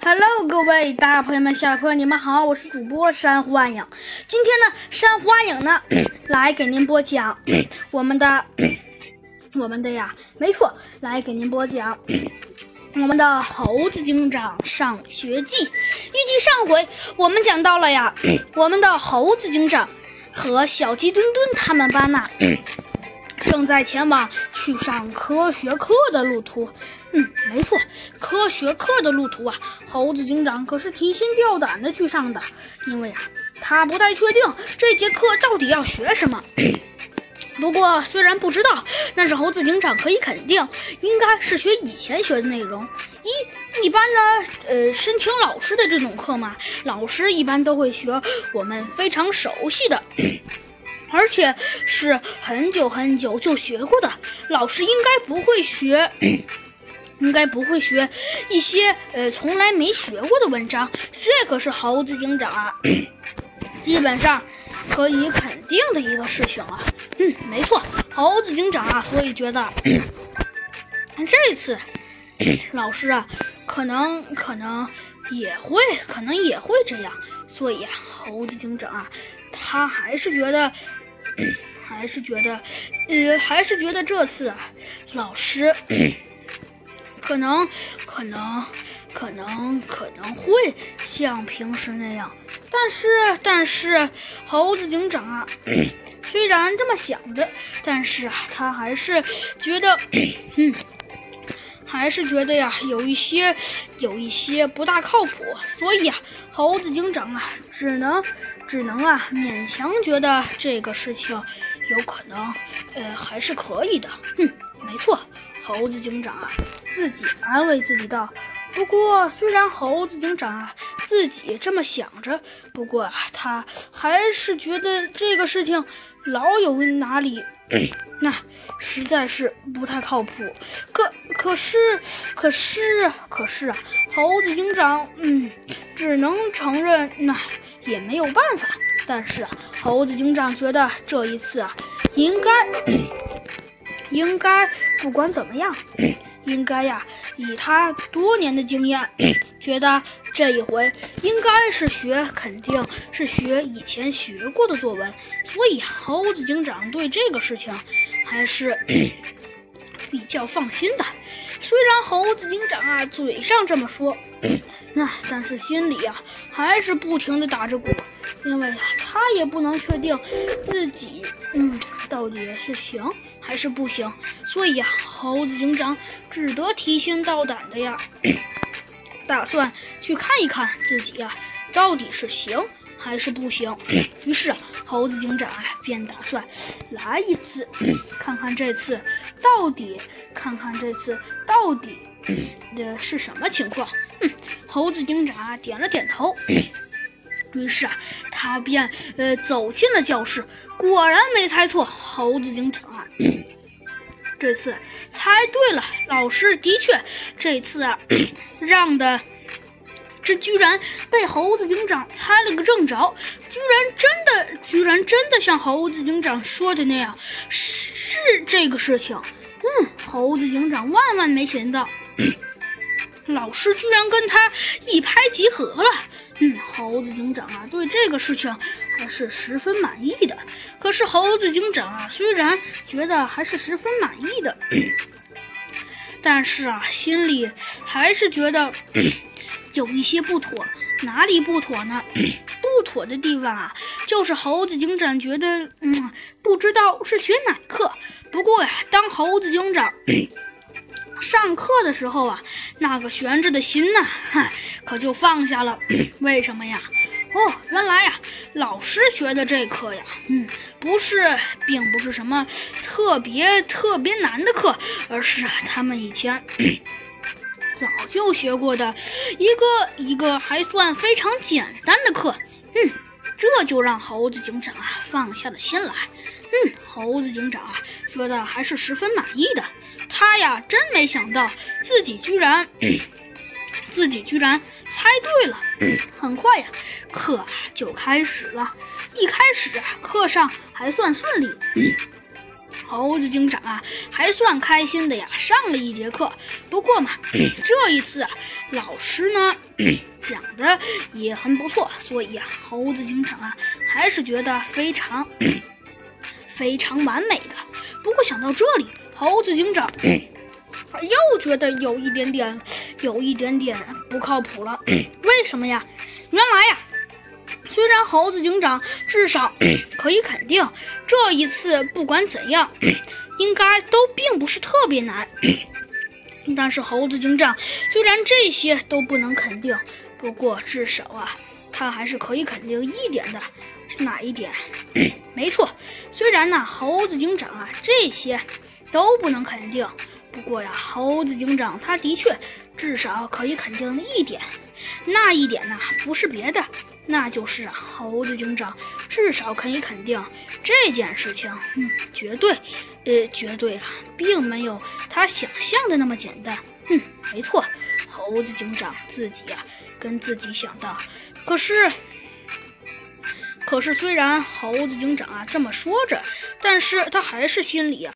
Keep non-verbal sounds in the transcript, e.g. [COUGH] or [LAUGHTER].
Hello，各位大朋友们、小朋友们，你们好，我是主播山瑚暗影。今天呢，山瑚暗影呢 [CLEARS THROAT] 来给您播讲 [CLEARS THROAT] 我们的 [CLEARS THROAT] 我们的呀，没错，来给您播讲我们的《猴子警长上学记》。预计上回我们讲到了呀，我们的猴子警长和小鸡墩墩他们班呐。正在前往去上科学课的路途。嗯，没错，科学课的路途啊，猴子警长可是提心吊胆的去上的，因为啊，他不太确定这节课到底要学什么。不过，虽然不知道，但是猴子警长可以肯定，应该是学以前学的内容。一一般呢，呃，申请老师的这种课嘛，老师一般都会学我们非常熟悉的。而且是很久很久就学过的，老师应该不会学，[CLEARS THROAT] 应该不会学一些呃从来没学过的文章。这可是猴子警长啊，[CLEARS THROAT] 基本上可以肯定的一个事情啊。嗯，没错，猴子警长啊，所以觉得 [CLEARS THROAT] 这次老师啊，可能可能也会，可能也会这样。所以啊，猴子警长啊。他还是觉得，还是觉得，呃，还是觉得这次啊，老师可能，可能，可能，可能会像平时那样。但是，但是，猴子警长啊，虽然这么想着，但是啊，他还是觉得，嗯，还是觉得呀，有一些，有一些不大靠谱。所以啊，猴子警长啊，只能。只能啊，勉强觉得这个事情有可能，呃，还是可以的。哼，没错，猴子警长啊，自己安慰自己道。不过，虽然猴子警长啊自己这么想着，不过啊，他还是觉得这个事情老有哪里，[CLEARS THROAT] 那实在是不太靠谱。可可是，可是，可是啊，猴子警长，嗯，只能承认那。也没有办法，但是啊，猴子警长觉得这一次啊，应该，应该不管怎么样，应该呀，以他多年的经验，觉得这一回应该是学，肯定是学以前学过的作文，所以猴子警长对这个事情还是比较放心的。虽然猴子警长啊嘴上这么说，那但是心里呀还是不停的打着鼓，因为啊他也不能确定自己嗯到底是行还是不行，所以呀猴子警长只得提心吊胆的呀，打算去看一看自己呀到底是行。还是不行，于是猴子警长便打算来一次，看看这次到底，看看这次到底的是什么情况。嗯，猴子警长点了点头，于是啊，他便呃走进了教室。果然没猜错，猴子警长啊，[CLEARS THROAT] 这次猜对了，老师的确这次啊 [CLEARS THROAT] 让的。这居然被猴子警长猜了个正着，居然真的，居然真的像猴子警长说的那样，是是这个事情。嗯，猴子警长万万没想到，[CLEARS THROAT] 老师居然跟他一拍即合了。嗯，猴子警长啊，对这个事情还是十分满意的。可是猴子警长啊，虽然觉得还是十分满意的，[CLEARS THROAT] 但是啊，心里还是觉得。[CLEARS THROAT] 有一些不妥，哪里不妥呢？[CLEARS THROAT] 不妥的地方啊，就是猴子警长觉得，嗯，不知道是学哪课。不过呀，当猴子警长上课的时候啊，那个悬着的心呐，哈，可就放下了。[CLEARS THROAT] 为什么呀？哦，原来呀，老师学的这课呀，嗯，不是，并不是什么特别特别难的课，而是他们以前。[CLEARS THROAT] 早就学过的一个一个还算非常简单的课，嗯，这就让猴子警长啊放下了心来。嗯，猴子警长啊觉得还是十分满意的。他呀真没想到自己居然 [CLEARS THROAT] 自己居然猜对了。很快呀，课就开始了。一开始课上还算顺利。猴子警长啊，还算开心的呀，上了一节课。不过嘛，这一次啊，老师呢讲的也很不错，所以啊，猴子警长啊，还是觉得非常非常完美的。不过想到这里，猴子警长 [CLEARS THROAT] 又觉得有一点点，[SNIFFS] 有一点点不靠谱了。[CLEARS THROAT] 为什么呀？原来呀。虽然猴子警长至少 [CLEARS THROAT] 可以肯定，这一次不管怎样，应该都并不是特别难。但是猴子警长虽然这些都不能肯定，不过至少啊，他还是可以肯定一点的。是哪一点？没错，虽然呢，猴子警长啊这些都不能肯定，不过呀，猴子警长他的确至少可以肯定一点。那一点呢，不是别的。那就是啊猴子警长至少可以肯定这件事情，嗯，绝对，呃，绝对啊，并没有他想象的那么简单。嗯，没错，猴子警长自己啊，跟自己想的。可是，可是虽然猴子警长啊这么说着，但是他还是心里啊